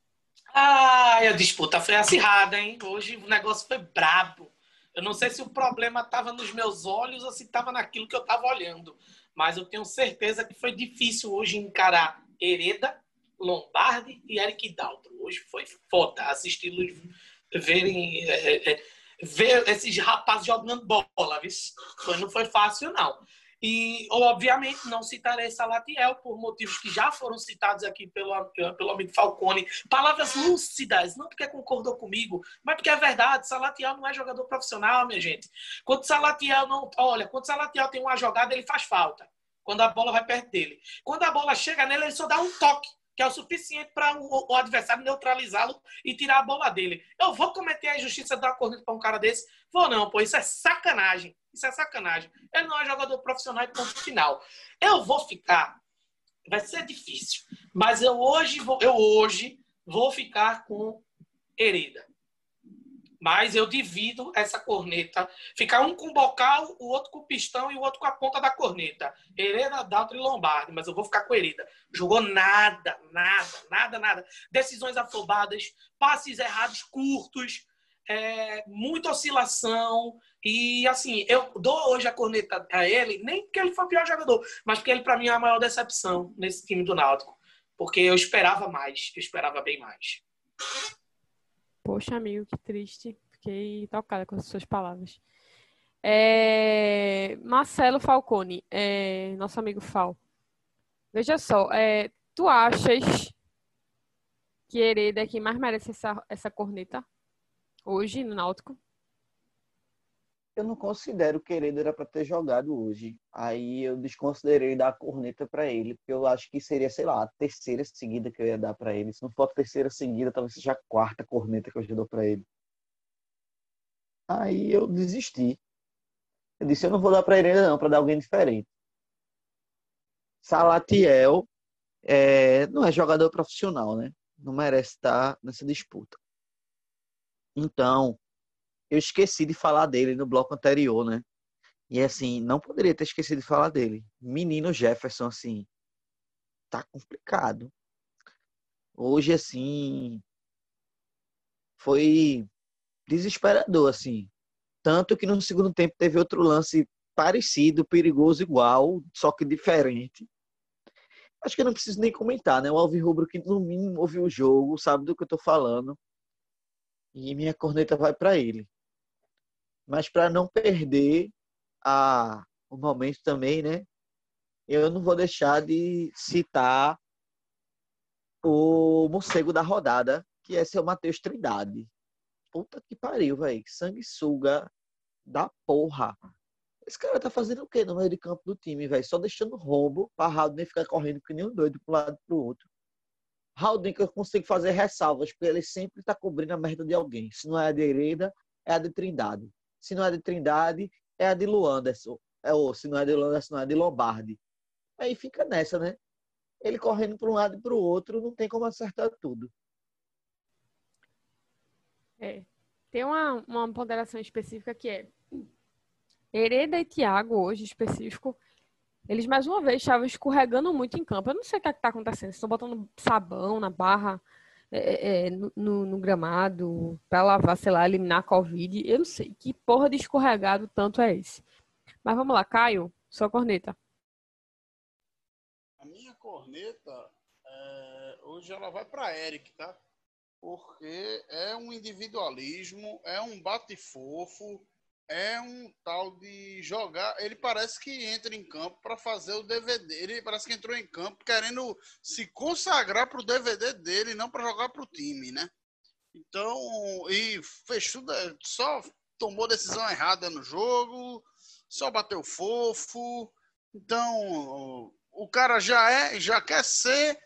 Speaker 4: Ah, a disputa foi acirrada, hein? Hoje o negócio foi brabo. Eu não sei se o problema estava nos meus olhos ou se estava naquilo que eu estava olhando. Mas eu tenho certeza que foi difícil hoje encarar Hereda, Lombardi e Eric Daltro. Hoje foi foda assistir-los verem. É, é, é, ver esses rapazes jogando bola, viu? Foi, não foi fácil, não. E, obviamente, não citarei Salatiel por motivos que já foram citados aqui pelo, pelo amigo Falcone. Palavras lúcidas, não porque concordou comigo, mas porque é verdade. Salatiel não é jogador profissional, minha gente. Quando Salatiel não. Olha, quando Salatiel tem uma jogada, ele faz falta. Quando a bola vai perto dele. Quando a bola chega nele, ele só dá um toque que é o suficiente para o, o, adversário neutralizá-lo e tirar a bola dele. Eu vou cometer a injustiça de dar corrida para um cara desse? Vou não, pô, isso é sacanagem. Isso é sacanagem. Ele não é jogador profissional e ponto final. Eu vou ficar, vai ser difícil, mas eu hoje vou, eu hoje vou ficar com Hereda. Mas eu divido essa corneta. Ficar um com o bocal, o outro com o pistão e o outro com a ponta da corneta. Hereda, Daltro e Lombardi. Mas eu vou ficar com Hereda. Jogou nada, nada, nada, nada. Decisões afobadas, passes errados curtos, é, muita oscilação. E assim, eu dou hoje a corneta a ele, nem porque ele foi o pior jogador, mas porque ele, para mim, é a maior decepção nesse time do Náutico. Porque eu esperava mais, eu esperava bem mais.
Speaker 1: Poxa, amigo, que triste. Fiquei tocada com as suas palavras. É... Marcelo Falcone, é... nosso amigo Fal. Veja só, é... tu achas que Hereda é quem mais merece essa, essa corneta hoje no Náutico?
Speaker 3: Eu não considero que ele era para ter jogado hoje. Aí eu desconsiderei dar a corneta para ele, porque eu acho que seria, sei lá, a terceira seguida que eu ia dar para ele. Se não for a terceira seguida, talvez seja a quarta corneta que eu já dou para ele. Aí eu desisti. Eu disse, eu não vou dar para ele não, para dar alguém diferente. Salatiel é, não é jogador profissional, né? Não merece estar nessa disputa. Então, eu esqueci de falar dele no bloco anterior, né? E assim, não poderia ter esquecido de falar dele. Menino Jefferson, assim, tá complicado. Hoje, assim, foi desesperador, assim. Tanto que no segundo tempo teve outro lance parecido, perigoso, igual, só que diferente. Acho que eu não preciso nem comentar, né? O Alvin Rubro que no mínimo ouviu o jogo, sabe do que eu tô falando. E minha corneta vai para ele mas para não perder a, o momento também, né? eu não vou deixar de citar o morcego da rodada, que é seu Matheus Trindade. Puta que pariu, velho. Sanguessuga da porra. Esse cara tá fazendo o quê no meio de campo do time, velho? Só deixando roubo pra Haldner ficar correndo que nem um doido pro lado e pro outro. Haldner que eu consigo fazer ressalvas, porque ele sempre tá cobrindo a merda de alguém. Se não é a de Hereda, é a de Trindade. Se não é de Trindade, é a de Luanderson. É, ou se não é de Luanderson, não é de Lombardi. Aí fica nessa, né? Ele correndo para um lado e para o outro, não tem como acertar tudo.
Speaker 1: É. Tem uma, uma ponderação específica que é Hereda e Thiago, hoje específico, eles mais uma vez estavam escorregando muito em campo. Eu não sei o que é está acontecendo. Estão botando sabão na barra, é, é, no, no, gramado, para lavar, sei lá, eliminar a Covid. Eu não sei. Que porra de escorregado tanto é esse? Mas vamos lá, Caio, sua corneta.
Speaker 2: A minha corneta, é, hoje ela vai para Eric, tá? Porque é um individualismo, é um bate-fofo, é um tal de jogar. Ele parece que entra em campo para fazer o DVD. Ele parece que entrou em campo querendo se consagrar para o DVD dele, não para jogar para o time, né? Então, e fez tudo, só tomou decisão errada no jogo, só bateu fofo. Então, o cara já é, já quer ser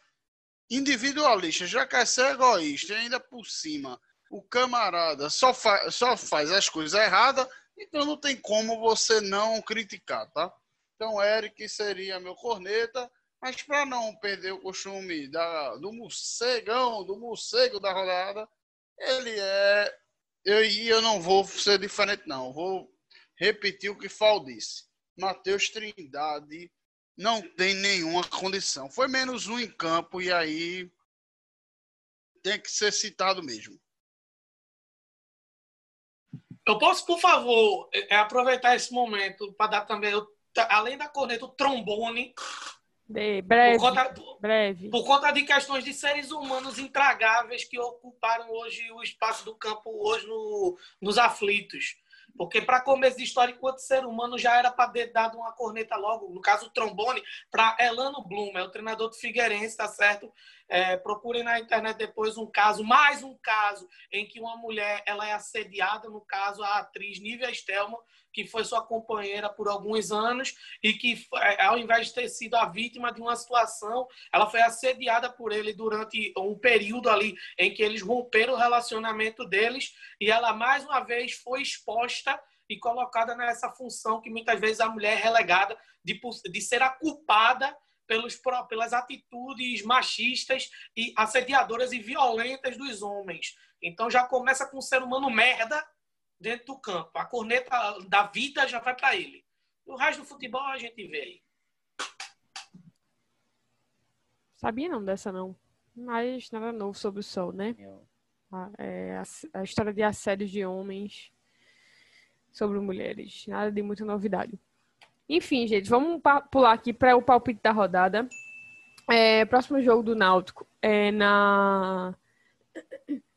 Speaker 2: individualista, já quer ser egoísta, ainda por cima. O camarada só, fa só faz as coisas erradas então não tem como você não criticar, tá? Então, Eric seria meu corneta, mas para não perder o costume da, do morcegão, do morcego da rodada, ele é. Eu, e eu não vou ser diferente, não. Vou repetir o que Fal disse. Matheus Trindade não tem nenhuma condição. Foi menos um em campo e aí tem que ser citado mesmo.
Speaker 4: Eu posso, por favor, é, aproveitar esse momento para dar também, eu, além da corneta, o trombone.
Speaker 1: De, breve,
Speaker 4: por conta,
Speaker 1: breve.
Speaker 4: Por conta de questões de seres humanos intragáveis que ocuparam hoje o espaço do campo hoje no, nos aflitos. Porque para começo de história, enquanto ser humano, já era para ter dado uma corneta logo, no caso o trombone, para Elano Blum, é o treinador do Figueirense, tá certo? É, procurem na internet depois um caso, mais um caso, em que uma mulher ela é assediada, no caso a atriz Nívia Stelman, que foi sua companheira por alguns anos e que, é, ao invés de ter sido a vítima de uma situação, ela foi assediada por ele durante um período ali em que eles romperam o relacionamento deles e ela, mais uma vez, foi exposta e colocada nessa função que muitas vezes a mulher é relegada de, de ser a culpada pelos, pelas atitudes machistas e assediadoras e violentas dos homens. Então já começa com um ser humano merda dentro do campo. A corneta da vida já vai para ele. O resto do futebol a gente vê aí.
Speaker 1: Sabia não dessa não. Mas nada novo sobre o sol, né? A, é, a, a história de assédio de homens sobre mulheres. Nada de muita novidade. Enfim, gente, vamos pular aqui para o palpite da rodada. É, próximo jogo do Náutico é na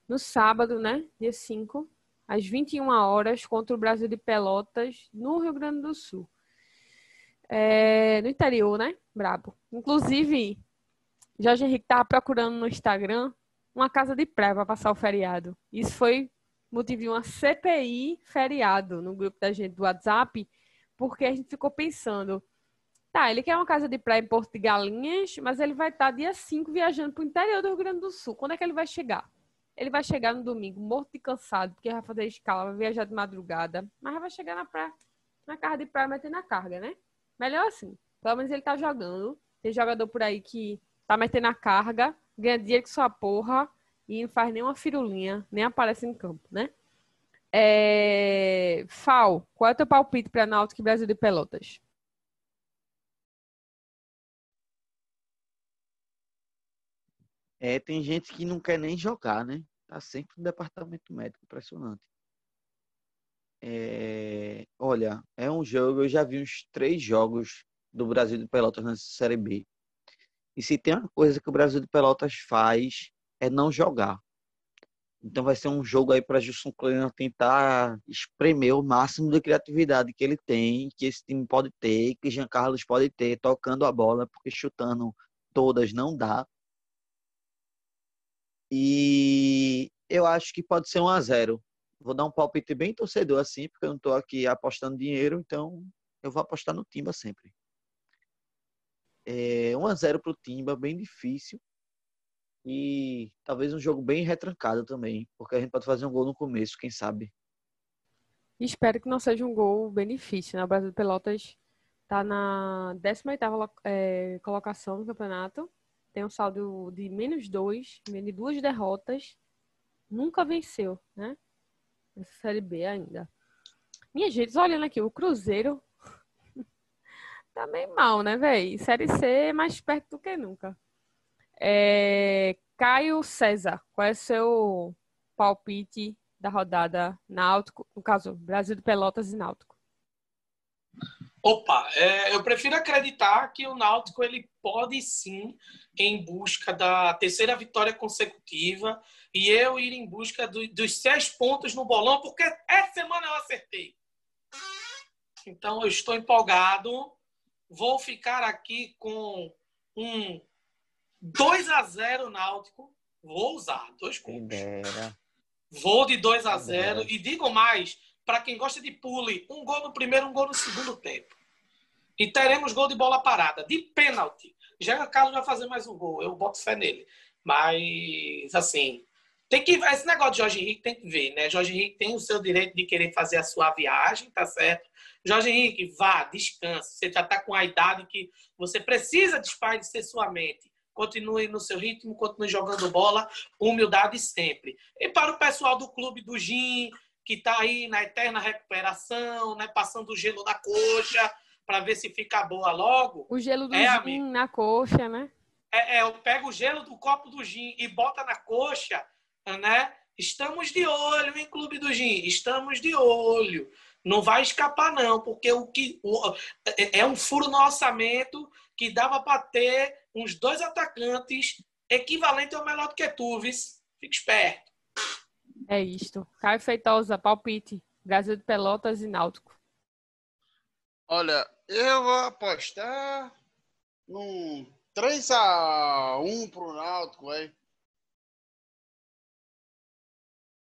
Speaker 1: no sábado, né? Dia 5, às 21 horas, contra o Brasil de Pelotas, no Rio Grande do Sul. É, no interior, né? Brabo. Inclusive, Jorge Henrique estava procurando no Instagram uma casa de praia para passar o feriado. Isso foi motivo de uma CPI feriado no grupo da gente do WhatsApp porque a gente ficou pensando, tá, ele quer uma casa de praia em Porto de Galinhas, mas ele vai estar dia 5 viajando para o interior do Rio Grande do Sul. Quando é que ele vai chegar? Ele vai chegar no domingo morto e cansado, porque vai fazer escala, vai viajar de madrugada, mas vai chegar na praia, na casa de praia metendo a carga, né? Melhor assim. Pelo menos ele tá jogando. Tem jogador por aí que tá metendo a carga, ganha dinheiro com sua porra e não faz nenhuma firulinha, nem aparece em campo, né? É... Fal, qual é o teu palpite para Náutico Brasil de Pelotas?
Speaker 3: É, tem gente que não quer nem jogar, né? Tá sempre no departamento médico, impressionante. É, olha, é um jogo, eu já vi uns três jogos do Brasil de Pelotas nessa Série B. E se tem uma coisa que o Brasil de Pelotas faz, é não jogar Então vai ser um jogo aí para Gilson Kleina tentar espremer o máximo de criatividade que ele tem, que esse time pode ter, que Jean Carlos pode ter, tocando a bola, porque chutando todas não dá. E eu acho que pode ser 1 a 0 Vou dar um palpite bem torcedor assim, porque eu não estou aqui apostando dinheiro, então eu vou apostar no Timba sempre. É, 1 a 0 para o Timba, bem difícil. E talvez um jogo bem retrancado também, porque a gente pode fazer um gol no começo, quem sabe.
Speaker 1: Espero que não seja um gol bem difícil. Né? O Brasil de Pelotas está na 18ª é, colocação no campeonato. Tem um saldo de menos dois, de duas derrotas. Nunca venceu, né? Série B ainda. Minha gente, olhando aqui, o Cruzeiro tá bem mal, né, velho? Série C é mais perto do que nunca. É, Caio César, qual é o seu palpite da rodada Náutico, no caso, Brasil de Pelotas e Náutico?
Speaker 4: Opa, é, eu prefiro acreditar que o Náutico ele pode sim em busca da terceira vitória consecutiva e eu ir em busca do, dos seis pontos no bolão, porque essa semana eu acertei. Então eu estou empolgado, vou ficar aqui com um 2 a 0 Náutico. Vou usar dois pontos. Vou de 2 a 0 e digo mais, para quem gosta de pule, um gol no primeiro, um gol no segundo tempo. E teremos gol de bola parada, de pênalti. Já Carlos vai fazer mais um gol, eu boto fé nele. Mas, assim, tem que esse negócio de Jorge Henrique tem que ver, né? Jorge Henrique tem o seu direito de querer fazer a sua viagem, tá certo? Jorge Henrique, vá, descanse. Você já está com a idade que você precisa ser sua mente continue no seu ritmo, continue jogando bola, humildade sempre. E para o pessoal do clube do Gin, que está aí na eterna recuperação, né, passando o gelo na coxa, para ver se fica boa logo.
Speaker 1: O gelo do é, gin amigo, na coxa, né?
Speaker 4: É, é, eu pego o gelo do copo do gin e bota na coxa, né? Estamos de olho em Clube do Gin, estamos de olho. Não vai escapar, não, porque o que o, é, é um furo no orçamento que dava para ter uns dois atacantes equivalente ao melhor do que tu, vis. Fique esperto.
Speaker 1: É isto. Caio Feitosa, palpite. Brasil de Pelotas e Náutico.
Speaker 2: Olha, eu vou apostar num 3x1 pro Náutico, vai.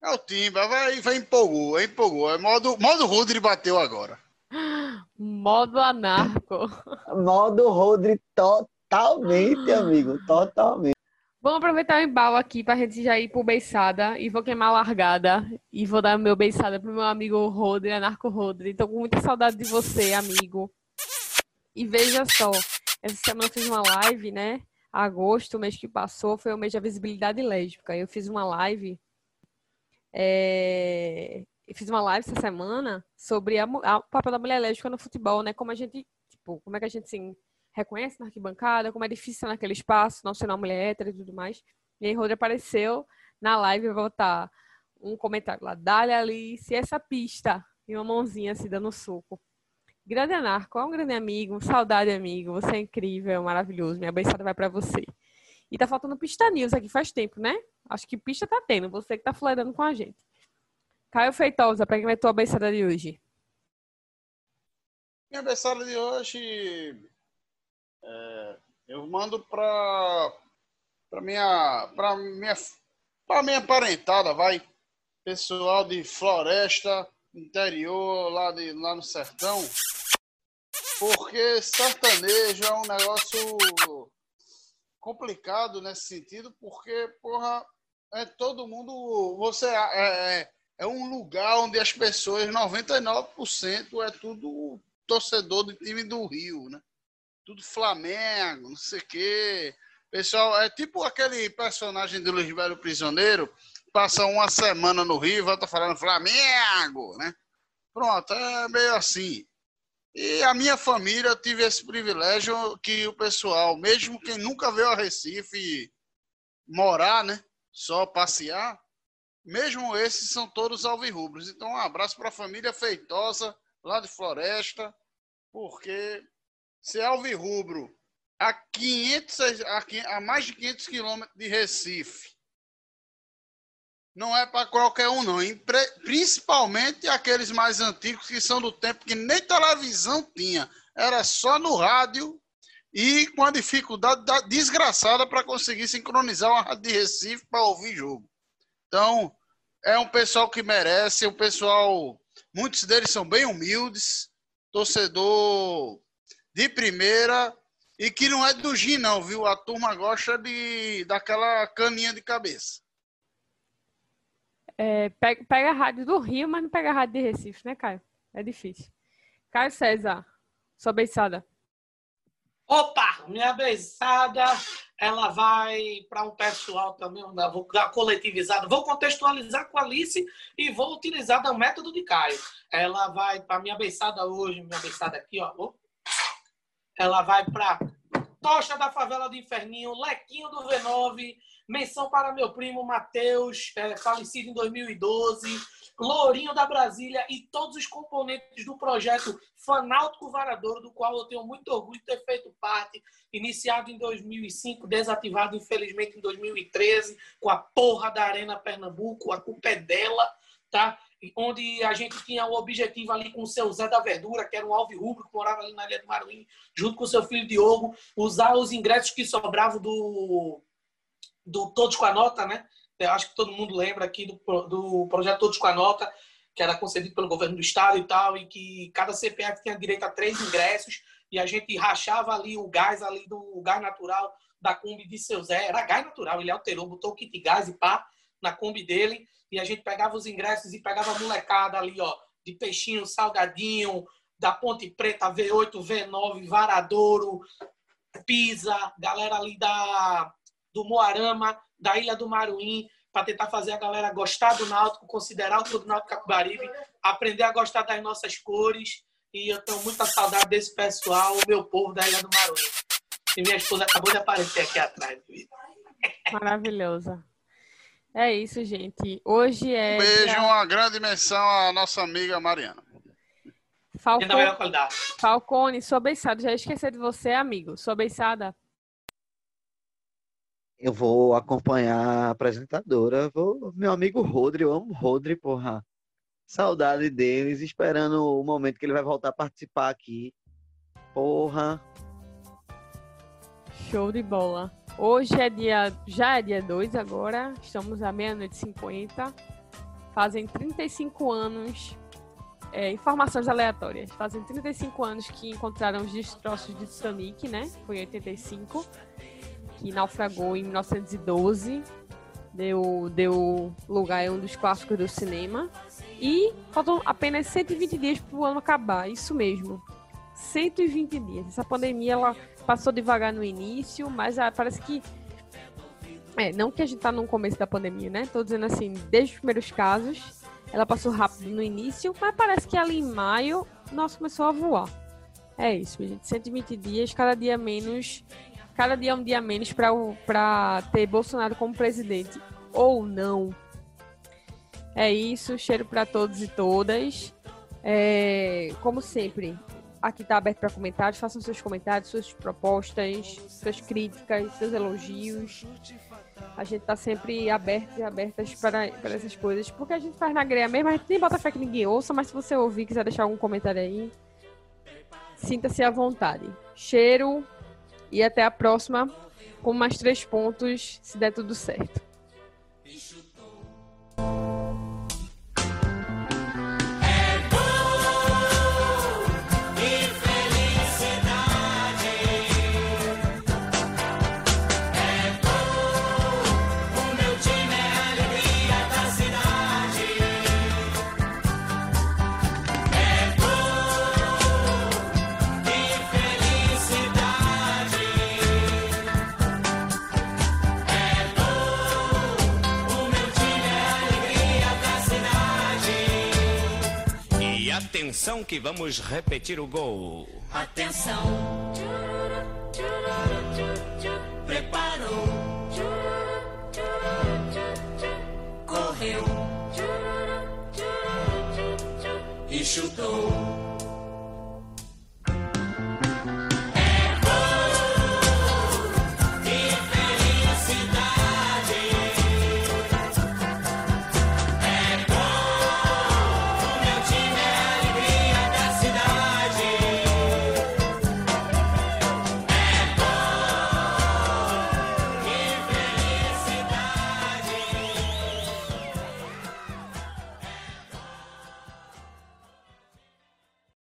Speaker 2: É o Timba, vai, vai empolgou, empolgou. É modo, modo Rodri bateu agora.
Speaker 1: Modo anarco.
Speaker 3: Modo Rodri totalmente, amigo. Totalmente.
Speaker 1: Vamos aproveitar o embalo aqui pra gente já ir pro beiçada e vou queimar a largada e vou dar meu beiçada pro meu amigo Rodri, Anarco Rodri. Tô com muita saudade de você, amigo. E veja só, essa semana eu fiz uma live, né? Agosto, mês que passou, foi o mês da visibilidade lésbica. Eu fiz uma live é, eu fiz uma live essa semana sobre a, a, o papel da mulher lésbica no futebol, né? Como a gente, tipo, como é que a gente se reconhece na arquibancada, como é difícil naquele espaço, não ser uma mulher hétero e tudo mais. E aí Rodri apareceu na live botar um comentário lá, dá-lhe Alice, essa pista, e uma mãozinha assim dando soco. Grande Anarco, é um grande amigo, saudade amigo, você é incrível, maravilhoso, minha abençoada vai para você. E tá faltando pista news aqui faz tempo, né? Acho que pista tá tendo, você que tá flerando com a gente. Caio Feitosa, para quem vai tua abençada de hoje?
Speaker 2: Minha abençada de hoje é, eu mando para para minha para minha para minha parentada, vai pessoal de floresta, interior lá de lá no sertão, porque sertanejo é um negócio complicado nesse sentido, porque porra é todo mundo você é, é é um lugar onde as pessoas, 99% é tudo torcedor do time do Rio, né? Tudo Flamengo, não sei o quê. Pessoal, é tipo aquele personagem do Luiz Velho Prisioneiro, passa uma semana no Rio volta falando Flamengo, né? Pronto, é meio assim. E a minha família, tive esse privilégio que o pessoal, mesmo quem nunca veio a Recife morar, né? Só passear, mesmo esses são todos alvirrubros. Então, um abraço para a família Feitosa, lá de Floresta, porque se é alvirrubro a, 500, a, a mais de 500 quilômetros de Recife, não é para qualquer um, não. Principalmente aqueles mais antigos que são do tempo que nem televisão tinha. Era só no rádio e com a dificuldade desgraçada para conseguir sincronizar uma rádio de Recife para ouvir jogo. Então, é um pessoal que merece, um pessoal. Muitos deles são bem humildes, torcedor de primeira e que não é do Gin, não, viu? A turma gosta de daquela caninha de cabeça.
Speaker 1: É, pega, pega a rádio do Rio, mas não pega a rádio de Recife, né, Caio? É difícil. Caio César, sua beiçada.
Speaker 4: Opa, minha beiçada, ela vai para um pessoal também, vou dar coletivizado, vou contextualizar com a Alice e vou utilizar o método de Caio. Ela vai para minha beiçada hoje, minha beiçada aqui, ó. Ela vai para Tocha da Favela do Inferninho, Lequinho do V9, menção para meu primo Matheus, é, falecido em 2012, Lourinho da Brasília e todos os componentes do projeto Fanáutico Varadouro, do qual eu tenho muito orgulho de ter feito parte, iniciado em 2005, desativado infelizmente em 2013, com a porra da Arena Pernambuco, a culpa é dela, tá? Onde a gente tinha o objetivo ali com o seu Zé da Verdura, que era um alvo rubro que morava ali na Ilha do Maruim, junto com o seu filho Diogo, usar os ingressos que sobravam do, do Todos com a Nota, né? Eu acho que todo mundo lembra aqui do, do projeto Todos com a Nota, que era concedido pelo governo do estado e tal, e que cada CPF tinha direito a três ingressos, e a gente rachava ali o gás ali do gás natural da Kombi de seu Zé, era gás natural, ele alterou, botou o kit gás e pá na Kombi dele, e a gente pegava os ingressos e pegava a molecada ali, ó, de peixinho, salgadinho, da Ponte Preta, V8, V9, Varadouro, Pisa, galera ali da, do Moarama, da Ilha do Maruim, para tentar fazer a galera gostar do Náutico, considerar o Clube Náutico Capibaribe, aprender a gostar das nossas cores. E eu tenho muita saudade desse pessoal, meu povo da Ilha do Maruim. E minha esposa acabou de aparecer aqui atrás.
Speaker 1: Maravilhosa. É isso, gente. Hoje é.
Speaker 2: Um beijo, dia... uma grande menção à nossa amiga Mariana.
Speaker 1: Falcone, Falcone sua beiçada. Já esqueci de você, amigo. Sua beiçada.
Speaker 3: Eu vou acompanhar a apresentadora. Vou... Meu amigo Rodri, eu amo Rodri, porra. Saudade deles, esperando o momento que ele vai voltar a participar aqui. Porra.
Speaker 1: Show de bola. Hoje é dia, já é dia 2 agora, estamos à meia-noite e 50. Fazem 35 anos, é, informações aleatórias, fazem 35 anos que encontraram os destroços de Titanic, né? Foi em 85, que naufragou em 1912, deu, deu lugar a um dos clássicos do cinema. E faltam apenas 120 dias para o ano acabar, isso mesmo. 120 dias. Essa pandemia, ela passou devagar no início, mas ah, parece que. É, não que a gente tá no começo da pandemia, né? Tô dizendo assim, desde os primeiros casos, ela passou rápido no início, mas parece que ali em maio, nossa, começou a voar. É isso, gente. 120 dias, cada dia menos. Cada dia é um dia menos para ter Bolsonaro como presidente. Ou não. É isso, cheiro para todos e todas. É, como sempre, Aqui está aberto para comentários. Façam seus comentários, suas propostas, suas críticas, seus elogios. A gente está sempre aberto e abertas para, para essas coisas. Porque a gente faz na greia mesmo, a gente nem bota fé que ninguém ouça, mas se você ouvir quiser deixar algum comentário aí, sinta-se à vontade. Cheiro e até a próxima com mais três pontos, se der tudo certo.
Speaker 5: Atenção que vamos repetir o gol.
Speaker 6: Atenção. Preparou. Correu. E chutou.